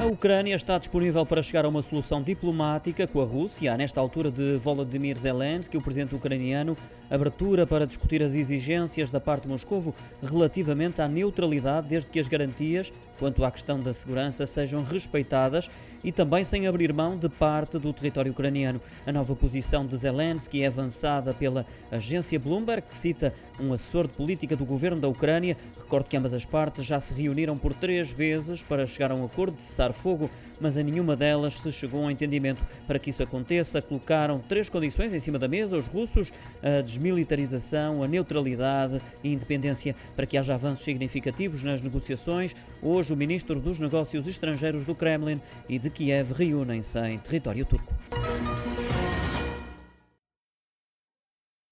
A Ucrânia está disponível para chegar a uma solução diplomática com a Rússia. Nesta altura de Volodymyr Zelensky, o presidente ucraniano, abertura para discutir as exigências da parte de Moscovo relativamente à neutralidade, desde que as garantias quanto à questão da segurança sejam respeitadas e também sem abrir mão de parte do território ucraniano. A nova posição de Zelensky é avançada pela agência Bloomberg, que cita um assessor de política do governo da Ucrânia. Recordo que ambas as partes já se reuniram por três vezes para chegar a um acordo de cessar fogo, mas a nenhuma delas se chegou a um entendimento. Para que isso aconteça, colocaram três condições em cima da mesa: os russos, a desmilitarização, a neutralidade e a independência. Para que haja avanços significativos nas negociações, hoje o ministro dos Negócios Estrangeiros do Kremlin e de Kiev reúnem-se em território turco.